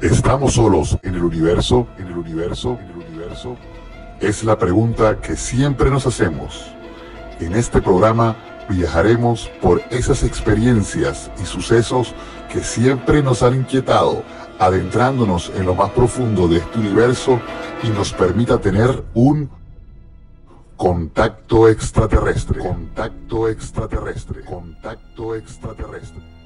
¿Estamos solos en el universo? ¿En el universo? ¿En el universo? Es la pregunta que siempre nos hacemos. En este programa viajaremos por esas experiencias y sucesos que siempre nos han inquietado, adentrándonos en lo más profundo de este universo y nos permita tener un contacto extraterrestre. Contacto extraterrestre. Contacto extraterrestre.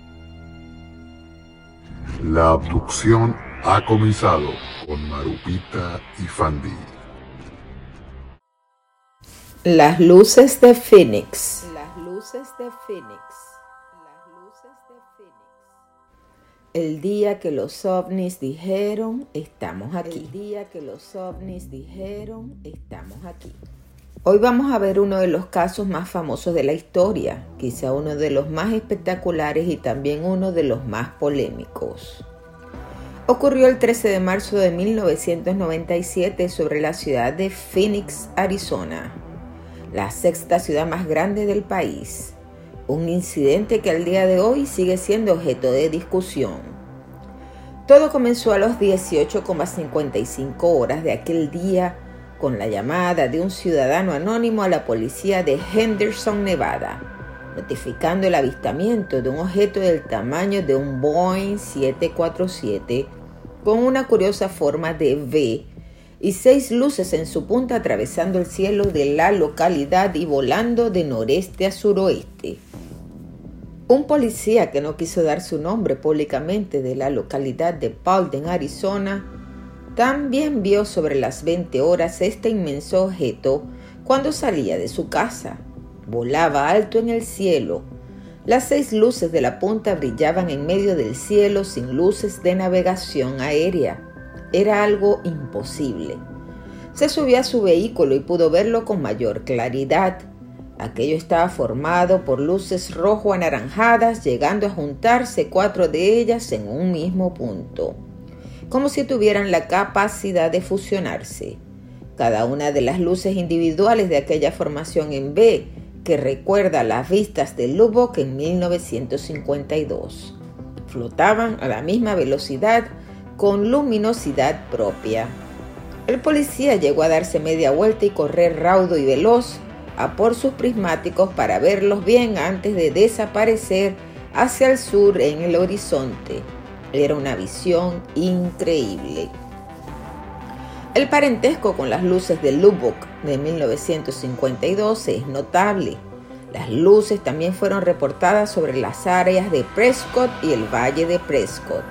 La abducción ha comenzado con Marupita y Fandi. Las luces de Phoenix. Las luces de Phoenix. Las luces de Phoenix. El día que los ovnis dijeron, estamos aquí. El día que los ovnis dijeron, estamos aquí. Hoy vamos a ver uno de los casos más famosos de la historia, quizá uno de los más espectaculares y también uno de los más polémicos. Ocurrió el 13 de marzo de 1997 sobre la ciudad de Phoenix, Arizona, la sexta ciudad más grande del país. Un incidente que al día de hoy sigue siendo objeto de discusión. Todo comenzó a las 18,55 horas de aquel día con la llamada de un ciudadano anónimo a la policía de Henderson, Nevada, notificando el avistamiento de un objeto del tamaño de un Boeing 747 con una curiosa forma de V y seis luces en su punta atravesando el cielo de la localidad y volando de noreste a suroeste. Un policía que no quiso dar su nombre públicamente de la localidad de Paulden, Arizona, también vio sobre las 20 horas este inmenso objeto cuando salía de su casa. Volaba alto en el cielo. Las seis luces de la punta brillaban en medio del cielo sin luces de navegación aérea. Era algo imposible. Se subió a su vehículo y pudo verlo con mayor claridad. Aquello estaba formado por luces rojo anaranjadas, llegando a juntarse cuatro de ellas en un mismo punto como si tuvieran la capacidad de fusionarse. Cada una de las luces individuales de aquella formación en B que recuerda las vistas de Lubbock en 1952. Flotaban a la misma velocidad con luminosidad propia. El policía llegó a darse media vuelta y correr raudo y veloz a por sus prismáticos para verlos bien antes de desaparecer hacia el sur en el horizonte. Era una visión increíble. El parentesco con las luces de Lubbock de 1952 es notable. Las luces también fueron reportadas sobre las áreas de Prescott y el Valle de Prescott,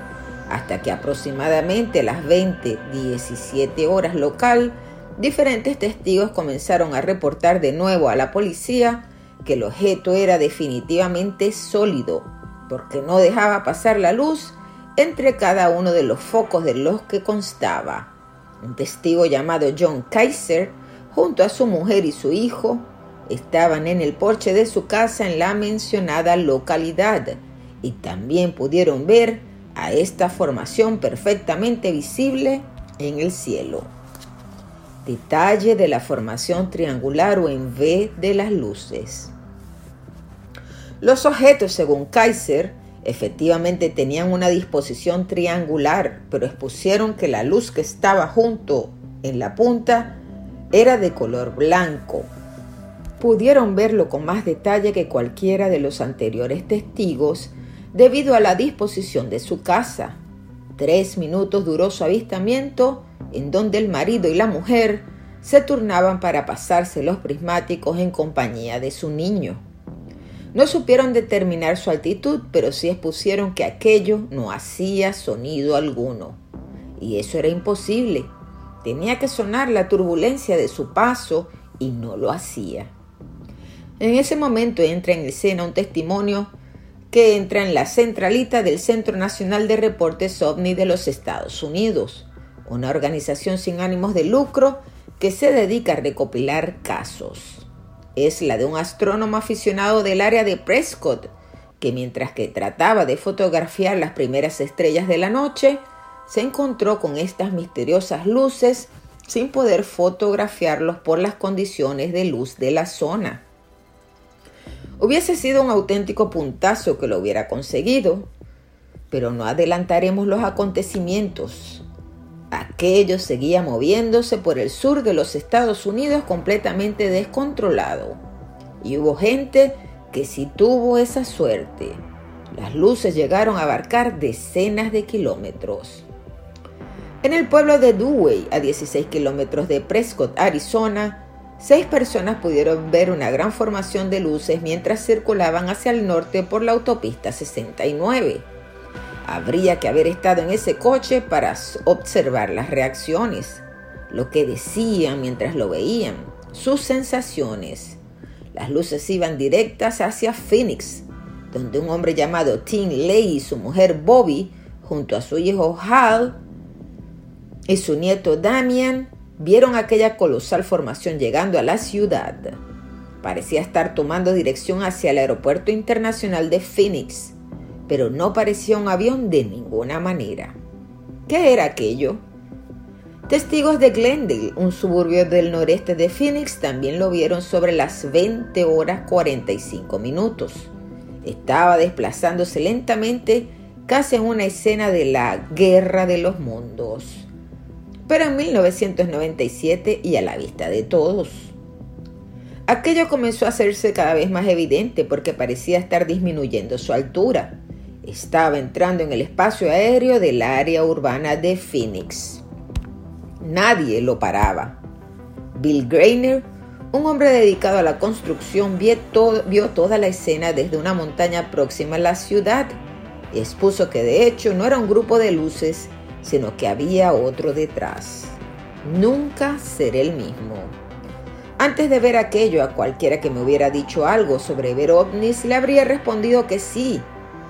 hasta que aproximadamente a las 20:17 horas local, diferentes testigos comenzaron a reportar de nuevo a la policía que el objeto era definitivamente sólido, porque no dejaba pasar la luz entre cada uno de los focos de los que constaba. Un testigo llamado John Kaiser, junto a su mujer y su hijo, estaban en el porche de su casa en la mencionada localidad y también pudieron ver a esta formación perfectamente visible en el cielo. Detalle de la formación triangular o en V de las luces. Los objetos, según Kaiser, Efectivamente tenían una disposición triangular, pero expusieron que la luz que estaba junto en la punta era de color blanco. Pudieron verlo con más detalle que cualquiera de los anteriores testigos debido a la disposición de su casa. Tres minutos duró su avistamiento en donde el marido y la mujer se turnaban para pasarse los prismáticos en compañía de su niño. No supieron determinar su altitud, pero sí expusieron que aquello no hacía sonido alguno. Y eso era imposible. Tenía que sonar la turbulencia de su paso y no lo hacía. En ese momento entra en escena un testimonio que entra en la centralita del Centro Nacional de Reportes OVNI de los Estados Unidos, una organización sin ánimos de lucro que se dedica a recopilar casos es la de un astrónomo aficionado del área de Prescott, que mientras que trataba de fotografiar las primeras estrellas de la noche, se encontró con estas misteriosas luces sin poder fotografiarlos por las condiciones de luz de la zona. Hubiese sido un auténtico puntazo que lo hubiera conseguido, pero no adelantaremos los acontecimientos. Aquello seguía moviéndose por el sur de los Estados Unidos completamente descontrolado. Y hubo gente que sí tuvo esa suerte. Las luces llegaron a abarcar decenas de kilómetros. En el pueblo de Dewey, a 16 kilómetros de Prescott, Arizona, seis personas pudieron ver una gran formación de luces mientras circulaban hacia el norte por la autopista 69. Habría que haber estado en ese coche para observar las reacciones, lo que decían mientras lo veían, sus sensaciones. Las luces iban directas hacia Phoenix, donde un hombre llamado Tim Lay y su mujer Bobby, junto a su hijo Hal y su nieto Damian, vieron aquella colosal formación llegando a la ciudad. Parecía estar tomando dirección hacia el aeropuerto internacional de Phoenix pero no parecía un avión de ninguna manera. ¿Qué era aquello? Testigos de Glendale, un suburbio del noreste de Phoenix, también lo vieron sobre las 20 horas 45 minutos. Estaba desplazándose lentamente casi en una escena de la Guerra de los Mundos. Pero en 1997 y a la vista de todos. Aquello comenzó a hacerse cada vez más evidente porque parecía estar disminuyendo su altura estaba entrando en el espacio aéreo del área urbana de Phoenix. Nadie lo paraba. Bill Grainer, un hombre dedicado a la construcción, vio, toda la escena desde una montaña próxima a la ciudad y expuso que de hecho no era un grupo de luces, sino que había otro detrás. Nunca seré el mismo. Antes de ver aquello, a cualquiera que me hubiera dicho algo sobre ver ovnis, le habría respondido que sí,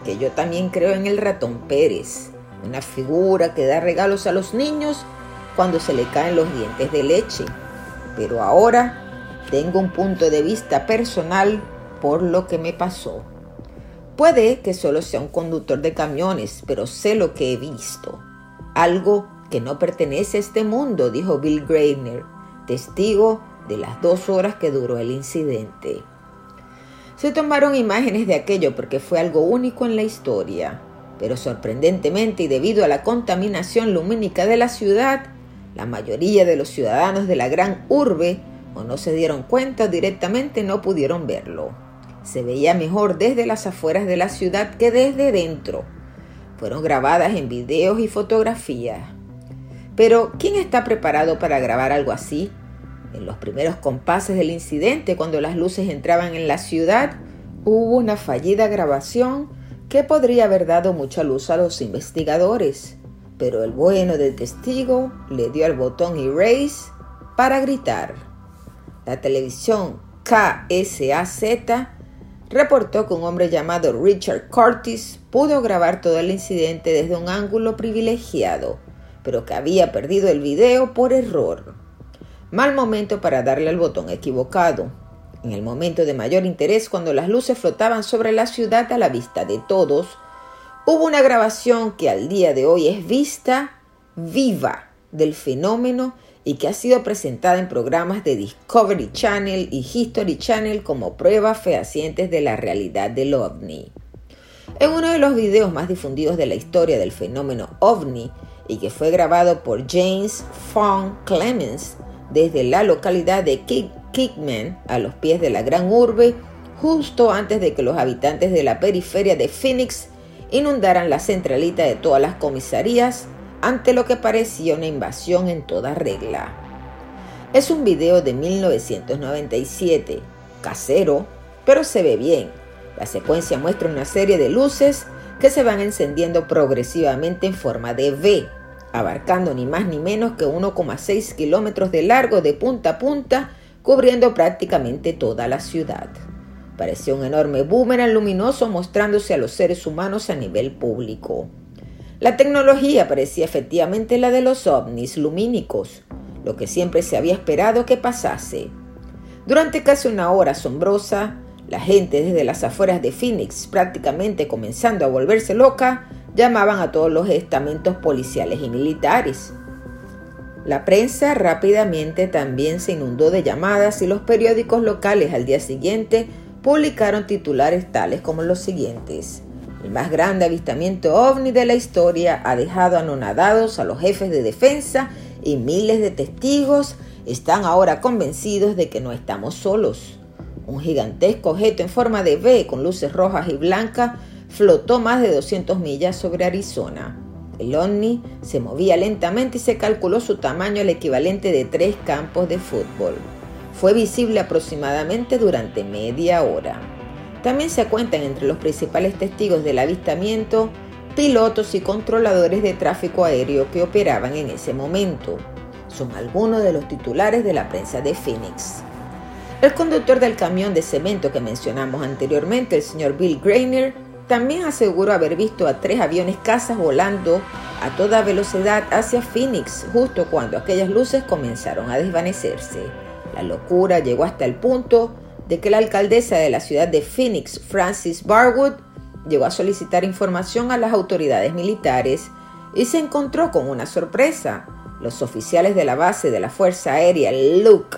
que yo también creo en el ratón Pérez, una figura que da regalos a los niños cuando se le caen los dientes de leche. Pero ahora tengo un punto de vista personal por lo que me pasó. Puede que solo sea un conductor de camiones, pero sé lo que he visto. Algo que no pertenece a este mundo, dijo Bill Greiner, testigo de las dos horas que duró el incidente. Se tomaron imágenes de aquello porque fue algo único en la historia, pero sorprendentemente y debido a la contaminación lumínica de la ciudad, la mayoría de los ciudadanos de la gran urbe o no se dieron cuenta o directamente no pudieron verlo. Se veía mejor desde las afueras de la ciudad que desde dentro. Fueron grabadas en videos y fotografías. Pero, ¿quién está preparado para grabar algo así? En los primeros compases del incidente, cuando las luces entraban en la ciudad, hubo una fallida grabación que podría haber dado mucha luz a los investigadores, pero el bueno del testigo le dio al botón erase para gritar. La televisión KSAZ reportó que un hombre llamado Richard Curtis pudo grabar todo el incidente desde un ángulo privilegiado, pero que había perdido el video por error. Mal momento para darle al botón equivocado. En el momento de mayor interés, cuando las luces flotaban sobre la ciudad a la vista de todos, hubo una grabación que al día de hoy es vista viva del fenómeno y que ha sido presentada en programas de Discovery Channel y History Channel como pruebas fehacientes de la realidad del ovni. En uno de los videos más difundidos de la historia del fenómeno ovni y que fue grabado por James Fong Clemens, desde la localidad de Kickman a los pies de la gran urbe, justo antes de que los habitantes de la periferia de Phoenix inundaran la centralita de todas las comisarías ante lo que parecía una invasión en toda regla. Es un video de 1997, casero, pero se ve bien. La secuencia muestra una serie de luces que se van encendiendo progresivamente en forma de V abarcando ni más ni menos que 1,6 kilómetros de largo de punta a punta, cubriendo prácticamente toda la ciudad. Parecía un enorme boomerang luminoso mostrándose a los seres humanos a nivel público. La tecnología parecía efectivamente la de los ovnis lumínicos, lo que siempre se había esperado que pasase. Durante casi una hora asombrosa, la gente desde las afueras de Phoenix, prácticamente comenzando a volverse loca, llamaban a todos los estamentos policiales y militares. La prensa rápidamente también se inundó de llamadas y los periódicos locales al día siguiente publicaron titulares tales como los siguientes. El más grande avistamiento ovni de la historia ha dejado anonadados a los jefes de defensa y miles de testigos están ahora convencidos de que no estamos solos. Un gigantesco objeto en forma de V con luces rojas y blancas flotó más de 200 millas sobre Arizona. El ovni se movía lentamente y se calculó su tamaño el equivalente de tres campos de fútbol. Fue visible aproximadamente durante media hora. También se cuentan entre los principales testigos del avistamiento pilotos y controladores de tráfico aéreo que operaban en ese momento. Son algunos de los titulares de la prensa de Phoenix. El conductor del camión de cemento que mencionamos anteriormente, el señor Bill Grainer, también aseguró haber visto a tres aviones cazas volando a toda velocidad hacia Phoenix justo cuando aquellas luces comenzaron a desvanecerse. La locura llegó hasta el punto de que la alcaldesa de la ciudad de Phoenix, Francis Barwood, llegó a solicitar información a las autoridades militares y se encontró con una sorpresa. Los oficiales de la base de la Fuerza Aérea Luke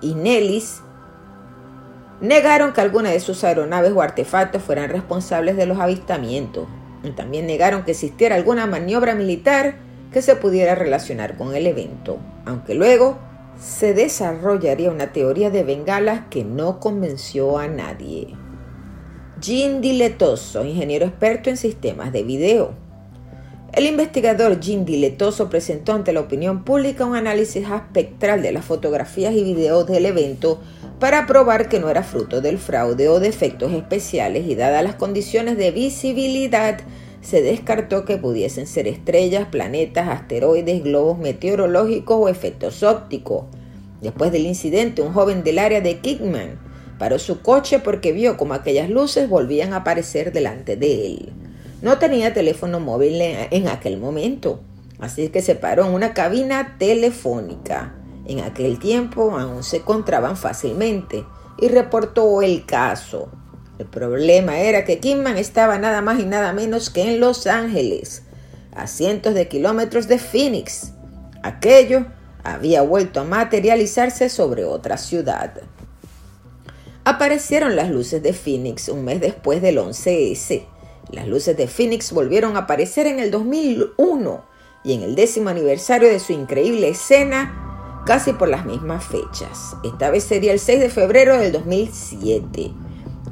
y Nellis negaron que alguna de sus aeronaves o artefactos fueran responsables de los avistamientos. Y también negaron que existiera alguna maniobra militar que se pudiera relacionar con el evento, aunque luego se desarrollaría una teoría de bengalas que no convenció a nadie. Jean Diletoso, ingeniero experto en sistemas de video. El investigador Jean Diletoso presentó ante la opinión pública un análisis espectral de las fotografías y videos del evento para probar que no era fruto del fraude o de efectos especiales y dadas las condiciones de visibilidad, se descartó que pudiesen ser estrellas, planetas, asteroides, globos meteorológicos o efectos ópticos. Después del incidente, un joven del área de Kickman paró su coche porque vio como aquellas luces volvían a aparecer delante de él. No tenía teléfono móvil en aquel momento, así que se paró en una cabina telefónica. En aquel tiempo aún se encontraban fácilmente y reportó el caso. El problema era que Kingman estaba nada más y nada menos que en Los Ángeles, a cientos de kilómetros de Phoenix. Aquello había vuelto a materializarse sobre otra ciudad. Aparecieron las luces de Phoenix un mes después del 11S. Las luces de Phoenix volvieron a aparecer en el 2001 y en el décimo aniversario de su increíble escena, casi por las mismas fechas. Esta vez sería el 6 de febrero del 2007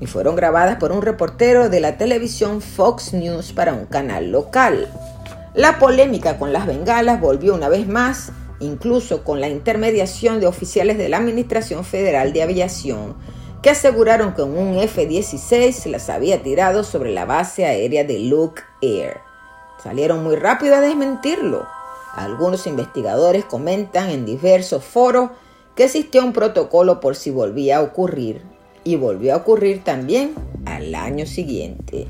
y fueron grabadas por un reportero de la televisión Fox News para un canal local. La polémica con las bengalas volvió una vez más, incluso con la intermediación de oficiales de la Administración Federal de Aviación, que aseguraron que un F-16 las había tirado sobre la base aérea de Luke Air. Salieron muy rápido a desmentirlo. Algunos investigadores comentan en diversos foros que existía un protocolo por si volvía a ocurrir, y volvió a ocurrir también al año siguiente.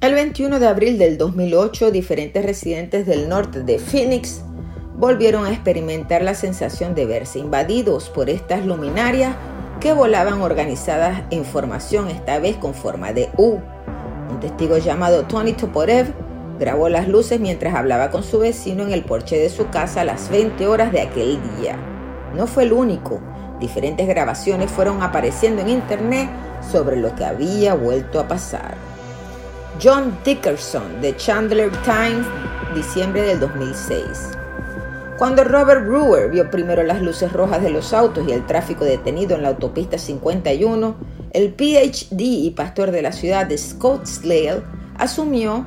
El 21 de abril del 2008, diferentes residentes del norte de Phoenix volvieron a experimentar la sensación de verse invadidos por estas luminarias que volaban organizadas en formación, esta vez con forma de U. Un testigo llamado Tony Toporev grabó las luces mientras hablaba con su vecino en el porche de su casa a las 20 horas de aquel día. No fue el único. Diferentes grabaciones fueron apareciendo en internet sobre lo que había vuelto a pasar. John Dickerson de Chandler Times, diciembre del 2006. Cuando Robert Brewer vio primero las luces rojas de los autos y el tráfico detenido en la autopista 51, el PhD y pastor de la ciudad de Scottsdale asumió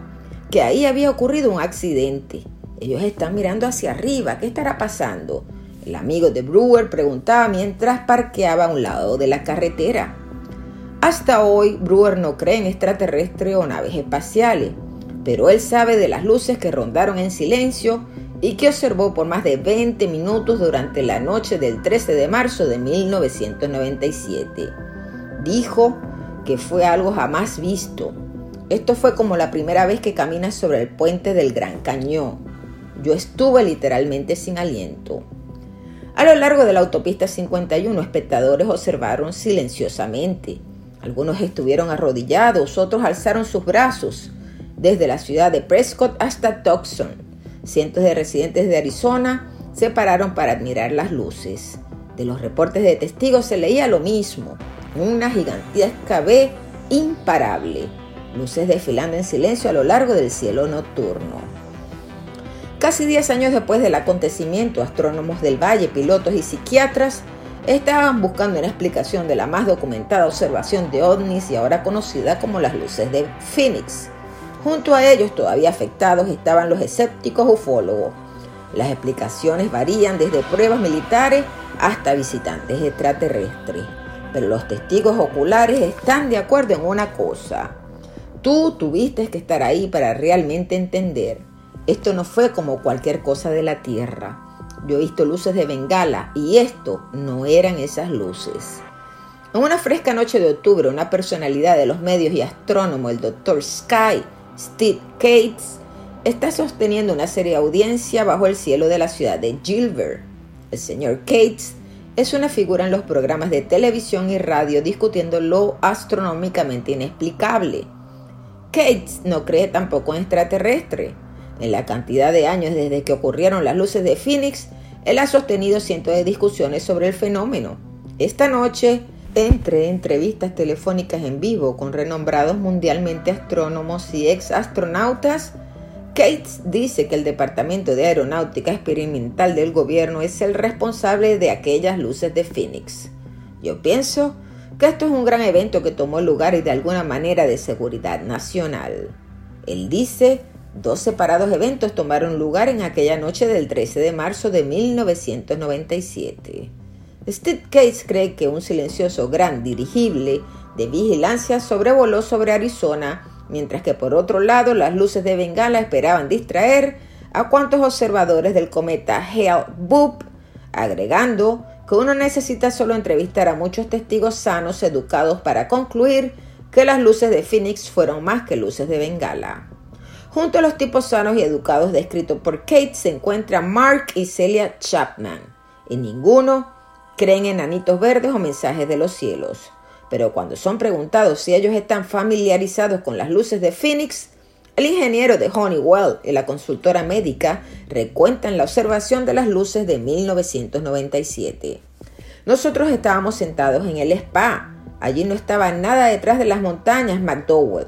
que ahí había ocurrido un accidente. Ellos están mirando hacia arriba, ¿qué estará pasando? El amigo de Brewer preguntaba mientras parqueaba a un lado de la carretera. Hasta hoy, Brewer no cree en extraterrestres o naves espaciales, pero él sabe de las luces que rondaron en silencio y que observó por más de 20 minutos durante la noche del 13 de marzo de 1997. Dijo que fue algo jamás visto. Esto fue como la primera vez que caminas sobre el puente del Gran Cañón. Yo estuve literalmente sin aliento. A lo largo de la autopista 51, espectadores observaron silenciosamente. Algunos estuvieron arrodillados, otros alzaron sus brazos, desde la ciudad de Prescott hasta Tucson Cientos de residentes de Arizona se pararon para admirar las luces. De los reportes de testigos se leía lo mismo, una gigantesca B imparable. Luces desfilando en silencio a lo largo del cielo nocturno. Casi 10 años después del acontecimiento, astrónomos del Valle, pilotos y psiquiatras estaban buscando una explicación de la más documentada observación de ovnis y ahora conocida como las luces de Phoenix. Junto a ellos, todavía afectados, estaban los escépticos ufólogos. Las explicaciones varían desde pruebas militares hasta visitantes extraterrestres, pero los testigos oculares están de acuerdo en una cosa. Tú tuviste que estar ahí para realmente entender. Esto no fue como cualquier cosa de la Tierra. Yo he visto luces de bengala y esto no eran esas luces. En una fresca noche de octubre, una personalidad de los medios y astrónomo, el Dr. Sky, Steve Cates, está sosteniendo una seria audiencia bajo el cielo de la ciudad de Gilbert. El señor Cates es una figura en los programas de televisión y radio discutiendo lo astronómicamente inexplicable. Cates no cree tampoco en extraterrestre. En la cantidad de años desde que ocurrieron las luces de Phoenix, él ha sostenido cientos de discusiones sobre el fenómeno. Esta noche, entre entrevistas telefónicas en vivo con renombrados mundialmente astrónomos y ex astronautas, Cates dice que el Departamento de Aeronáutica Experimental del gobierno es el responsable de aquellas luces de Phoenix. Yo pienso que esto es un gran evento que tomó lugar y de alguna manera de seguridad nacional. Él dice Dos separados eventos tomaron lugar en aquella noche del 13 de marzo de 1997. Steve Case cree que un silencioso gran dirigible de vigilancia sobrevoló sobre Arizona, mientras que por otro lado las luces de Bengala esperaban distraer a cuantos observadores del cometa Hale-Bopp, agregando que uno necesita solo entrevistar a muchos testigos sanos educados para concluir que las luces de Phoenix fueron más que luces de Bengala. Junto a los tipos sanos y educados descritos por Kate se encuentran Mark y Celia Chapman, y ninguno creen en anitos verdes o mensajes de los cielos. Pero cuando son preguntados si ellos están familiarizados con las luces de Phoenix, el ingeniero de Honeywell y la consultora médica recuentan la observación de las luces de 1997. Nosotros estábamos sentados en el spa. Allí no estaba nada detrás de las montañas McDowell.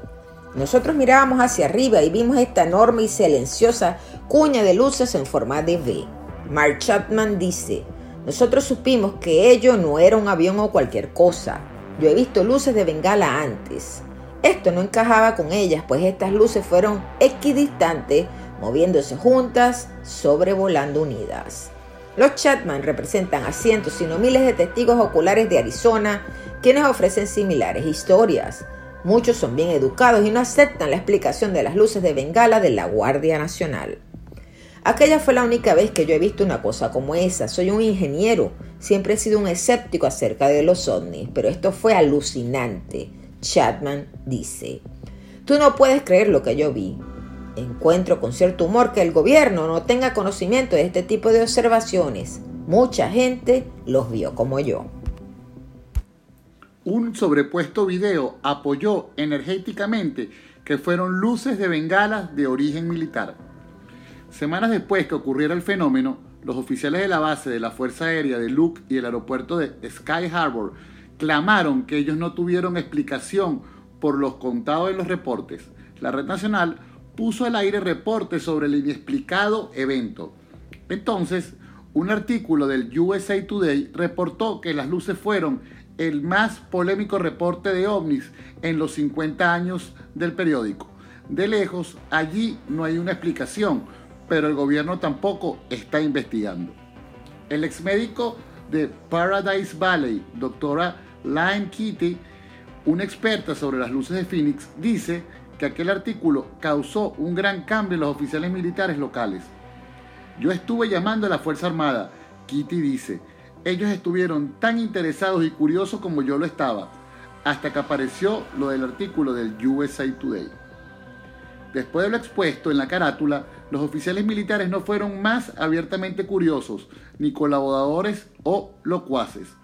Nosotros mirábamos hacia arriba y vimos esta enorme y silenciosa cuña de luces en forma de V. Mark Chapman dice, nosotros supimos que ello no era un avión o cualquier cosa. Yo he visto luces de bengala antes. Esto no encajaba con ellas, pues estas luces fueron equidistantes, moviéndose juntas, sobrevolando unidas. Los Chapman representan a cientos, sino miles de testigos oculares de Arizona, quienes ofrecen similares historias. Muchos son bien educados y no aceptan la explicación de las luces de Bengala de la Guardia Nacional. Aquella fue la única vez que yo he visto una cosa como esa. Soy un ingeniero. Siempre he sido un escéptico acerca de los ovnis, pero esto fue alucinante. Chapman dice, tú no puedes creer lo que yo vi. Encuentro con cierto humor que el gobierno no tenga conocimiento de este tipo de observaciones. Mucha gente los vio como yo un sobrepuesto video apoyó energéticamente que fueron luces de bengalas de origen militar. Semanas después que ocurriera el fenómeno, los oficiales de la base de la Fuerza Aérea de Luke y el aeropuerto de Sky Harbor clamaron que ellos no tuvieron explicación por los contados en los reportes. La red nacional puso al aire reportes sobre el inexplicado evento. Entonces, un artículo del USA Today reportó que las luces fueron el más polémico reporte de ovnis en los 50 años del periódico. De lejos, allí no hay una explicación, pero el gobierno tampoco está investigando. El exmédico de Paradise Valley, doctora Lime Kitty, una experta sobre las luces de Phoenix, dice que aquel artículo causó un gran cambio en los oficiales militares locales. Yo estuve llamando a la Fuerza Armada, Kitty dice, ellos estuvieron tan interesados y curiosos como yo lo estaba, hasta que apareció lo del artículo del USA Today. Después de lo expuesto en la carátula, los oficiales militares no fueron más abiertamente curiosos, ni colaboradores o locuaces.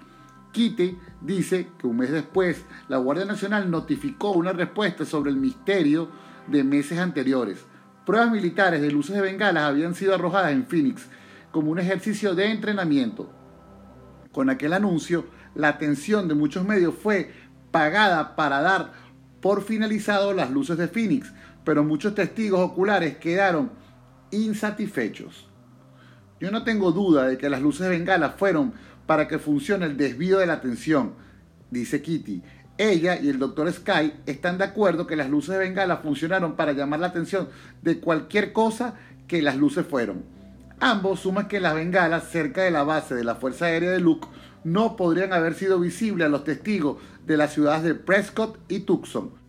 Kitty dice que un mes después, la Guardia Nacional notificó una respuesta sobre el misterio de meses anteriores. Pruebas militares de luces de bengalas habían sido arrojadas en Phoenix como un ejercicio de entrenamiento con aquel anuncio, la atención de muchos medios fue pagada para dar por finalizado las luces de Phoenix, pero muchos testigos oculares quedaron insatisfechos. Yo no tengo duda de que las luces de bengala fueron para que funcione el desvío de la atención, dice Kitty. Ella y el Dr. Sky están de acuerdo que las luces de bengala funcionaron para llamar la atención de cualquier cosa que las luces fueron. Ambos suman que las bengalas cerca de la base de la Fuerza Aérea de Luke no podrían haber sido visibles a los testigos de las ciudades de Prescott y Tucson.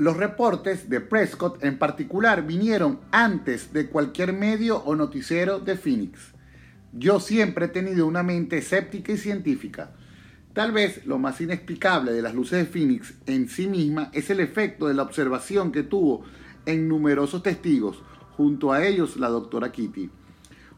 Los reportes de Prescott en particular vinieron antes de cualquier medio o noticiero de Phoenix. Yo siempre he tenido una mente escéptica y científica. Tal vez lo más inexplicable de las luces de Phoenix en sí misma es el efecto de la observación que tuvo en numerosos testigos, junto a ellos la doctora Kitty.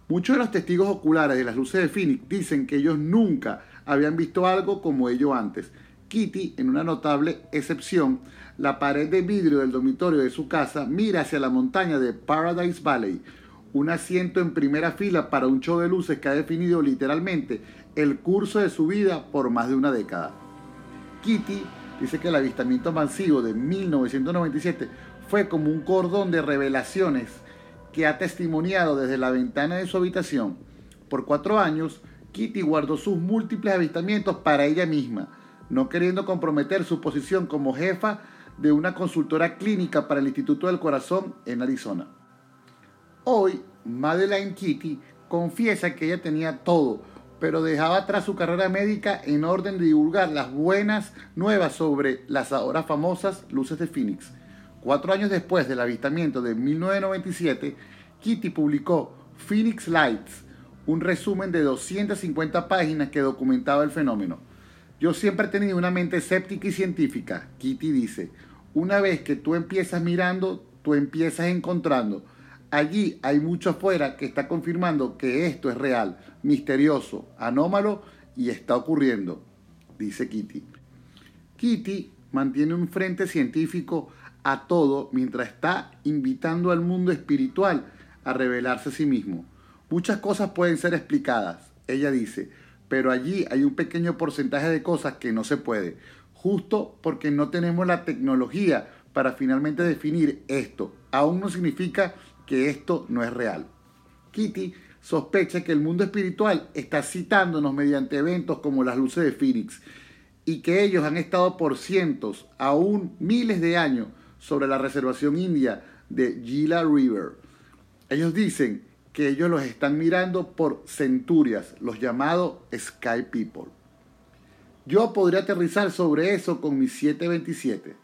Muchos de los testigos oculares de las luces de Phoenix dicen que ellos nunca habían visto algo como ello antes. Kitty, en una notable excepción, la pared de vidrio del dormitorio de su casa mira hacia la montaña de Paradise Valley, un asiento en primera fila para un show de luces que ha definido literalmente el curso de su vida por más de una década. Kitty dice que el avistamiento masivo de 1997 fue como un cordón de revelaciones que ha testimoniado desde la ventana de su habitación. Por cuatro años, Kitty guardó sus múltiples avistamientos para ella misma, no queriendo comprometer su posición como jefa de una consultora clínica para el Instituto del Corazón en Arizona. Hoy, Madeline Kitty confiesa que ella tenía todo, pero dejaba atrás su carrera médica en orden de divulgar las buenas nuevas sobre las ahora famosas luces de Phoenix. Cuatro años después del avistamiento de 1997, Kitty publicó Phoenix Lights, un resumen de 250 páginas que documentaba el fenómeno. Yo siempre he tenido una mente escéptica y científica, Kitty dice. Una vez que tú empiezas mirando, tú empiezas encontrando. Allí hay mucho afuera que está confirmando que esto es real, misterioso, anómalo y está ocurriendo, dice Kitty. Kitty mantiene un frente científico a todo mientras está invitando al mundo espiritual a revelarse a sí mismo. Muchas cosas pueden ser explicadas, ella dice, pero allí hay un pequeño porcentaje de cosas que no se puede, justo porque no tenemos la tecnología para finalmente definir esto. Aún no significa que esto no es real. Kitty sospecha que el mundo espiritual está citándonos mediante eventos como las luces de Phoenix y que ellos han estado por cientos, aún miles de años, sobre la reservación india de Gila River. Ellos dicen que ellos los están mirando por centurias, los llamados Sky People. Yo podría aterrizar sobre eso con mi 727.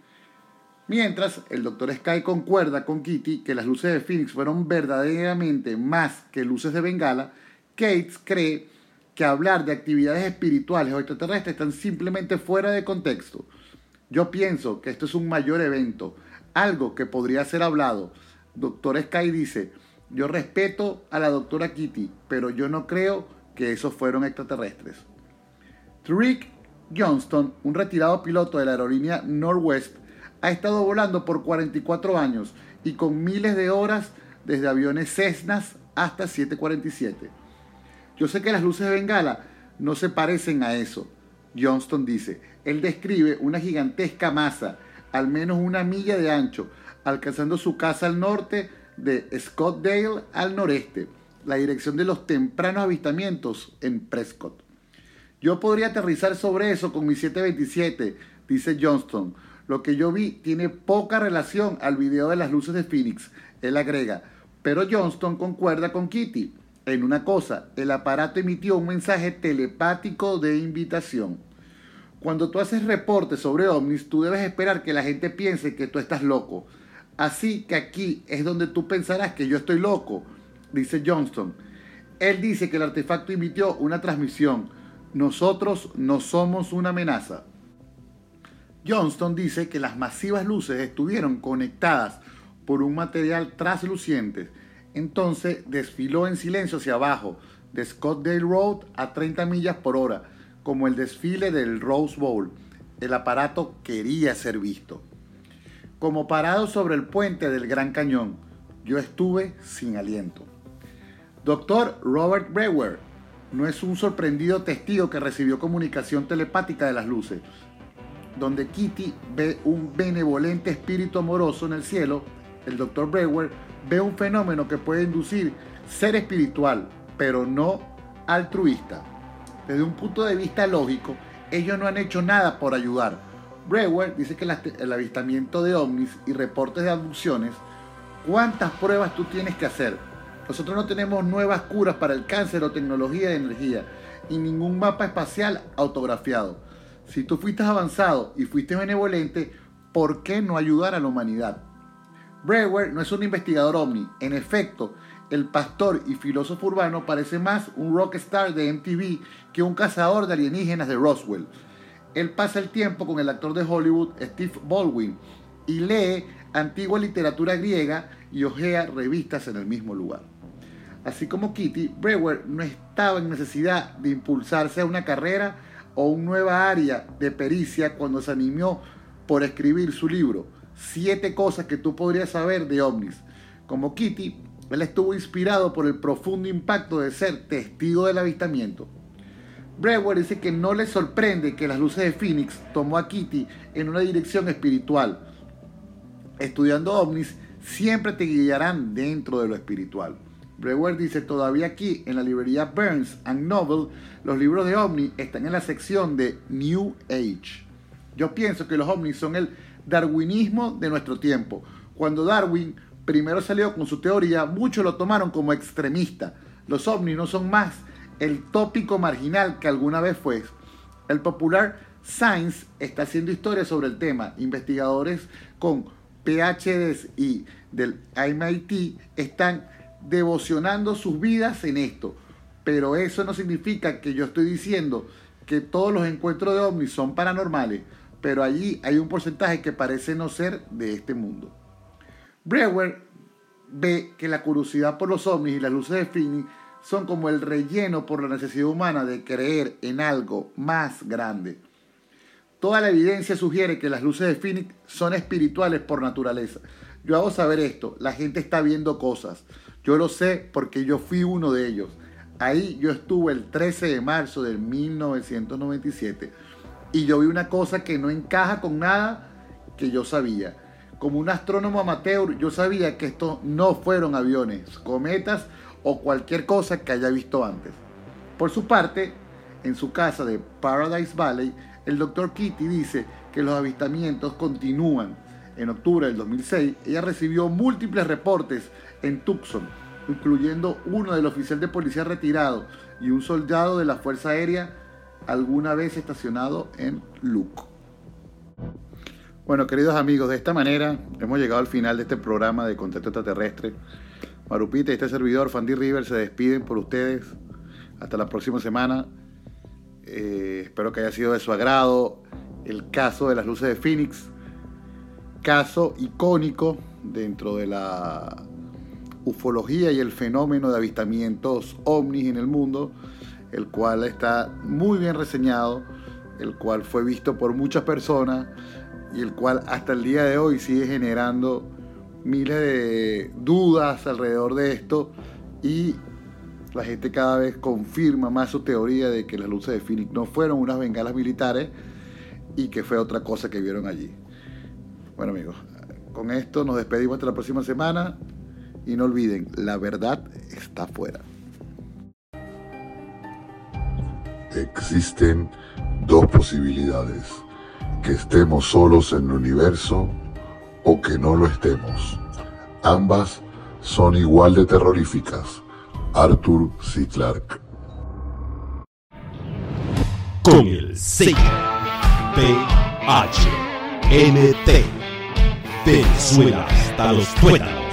Mientras, el Dr. Sky concuerda con Kitty que las luces de Phoenix fueron verdaderamente más que luces de Bengala, Cates cree que hablar de actividades espirituales o extraterrestres están simplemente fuera de contexto. Yo pienso que esto es un mayor evento, algo que podría ser hablado. Doctor Sky dice, yo respeto a la doctora Kitty, pero yo no creo que esos fueron extraterrestres. Trick Johnston, un retirado piloto de la aerolínea Northwest, ha estado volando por 44 años y con miles de horas desde aviones Cessnas hasta 747. Yo sé que las luces de Bengala no se parecen a eso. Johnston dice, él describe una gigantesca masa al menos una milla de ancho, alcanzando su casa al norte de Scottsdale al noreste, la dirección de los tempranos avistamientos en Prescott. Yo podría aterrizar sobre eso con mi 727, dice Johnston. Lo que yo vi tiene poca relación al video de las luces de Phoenix, él agrega. Pero Johnston concuerda con Kitty en una cosa, el aparato emitió un mensaje telepático de invitación. Cuando tú haces reportes sobre ovnis, tú debes esperar que la gente piense que tú estás loco. Así que aquí es donde tú pensarás que yo estoy loco, dice Johnston. Él dice que el artefacto emitió una transmisión. Nosotros no somos una amenaza. Johnston dice que las masivas luces estuvieron conectadas por un material trasluciente. Entonces desfiló en silencio hacia abajo de Scottsdale Road a 30 millas por hora como el desfile del Rose Bowl. El aparato quería ser visto. Como parado sobre el puente del Gran Cañón, yo estuve sin aliento. Doctor Robert Brewer no es un sorprendido testigo que recibió comunicación telepática de las luces. donde Kitty ve un benevolente espíritu amoroso en el cielo, el Dr. Brewer ve un fenómeno que puede inducir ser espiritual, pero no altruista. Desde un punto de vista lógico, ellos no han hecho nada por ayudar. Brewer dice que el avistamiento de ovnis y reportes de abducciones, ¿cuántas pruebas tú tienes que hacer? Nosotros no tenemos nuevas curas para el cáncer o tecnología de energía y ningún mapa espacial autografiado. Si tú fuiste avanzado y fuiste benevolente, ¿por qué no ayudar a la humanidad? Brewer no es un investigador ovni. En efecto, el pastor y filósofo urbano parece más un rockstar de MTV que un cazador de alienígenas de Roswell. Él pasa el tiempo con el actor de Hollywood Steve Baldwin y lee antigua literatura griega y ojea revistas en el mismo lugar. Así como Kitty, Brewer no estaba en necesidad de impulsarse a una carrera o una nueva área de pericia cuando se animó por escribir su libro, Siete cosas que tú podrías saber de ovnis. Como Kitty, él estuvo inspirado por el profundo impacto de ser testigo del avistamiento. Brewer dice que no le sorprende que las luces de Phoenix tomó a Kitty en una dirección espiritual. Estudiando ovnis siempre te guiarán dentro de lo espiritual. Brewer dice, todavía aquí en la librería Burns and Novel, los libros de ovni están en la sección de New Age. Yo pienso que los ovnis son el darwinismo de nuestro tiempo. Cuando Darwin primero salió con su teoría, muchos lo tomaron como extremista. Los ovnis no son más el tópico marginal que alguna vez fue. El popular Science está haciendo historia sobre el tema. Investigadores con PhDs y del MIT están devocionando sus vidas en esto. Pero eso no significa que yo estoy diciendo que todos los encuentros de ovnis son paranormales, pero allí hay un porcentaje que parece no ser de este mundo. Brewer ve que la curiosidad por los ovnis y las luces de Phoenix son como el relleno por la necesidad humana de creer en algo más grande. Toda la evidencia sugiere que las luces de Phoenix son espirituales por naturaleza. Yo hago saber esto, la gente está viendo cosas. Yo lo sé porque yo fui uno de ellos. Ahí yo estuve el 13 de marzo de 1997 y yo vi una cosa que no encaja con nada que yo sabía. Como un astrónomo amateur, yo sabía que estos no fueron aviones, cometas o cualquier cosa que haya visto antes. Por su parte, en su casa de Paradise Valley, el doctor Kitty dice que los avistamientos continúan. En octubre del 2006, ella recibió múltiples reportes en Tucson, incluyendo uno del oficial de policía retirado y un soldado de la Fuerza Aérea alguna vez estacionado en Luke. Bueno, queridos amigos, de esta manera hemos llegado al final de este programa de Contacto Extraterrestre. Marupita y este servidor, Fandy River, se despiden por ustedes. Hasta la próxima semana. Eh, espero que haya sido de su agrado el caso de las luces de Phoenix. Caso icónico dentro de la ufología y el fenómeno de avistamientos ovnis en el mundo, el cual está muy bien reseñado, el cual fue visto por muchas personas y el cual hasta el día de hoy sigue generando miles de dudas alrededor de esto y la gente cada vez confirma más su teoría de que las luces de Phoenix no fueron unas bengalas militares y que fue otra cosa que vieron allí. Bueno amigos, con esto nos despedimos hasta la próxima semana y no olviden, la verdad está afuera. Existen dos posibilidades, que estemos solos en el universo o que no lo estemos. Ambas son igual de terroríficas. Arthur C. Clarke. Con el sello PHNT. Venezuela hasta los tuétanos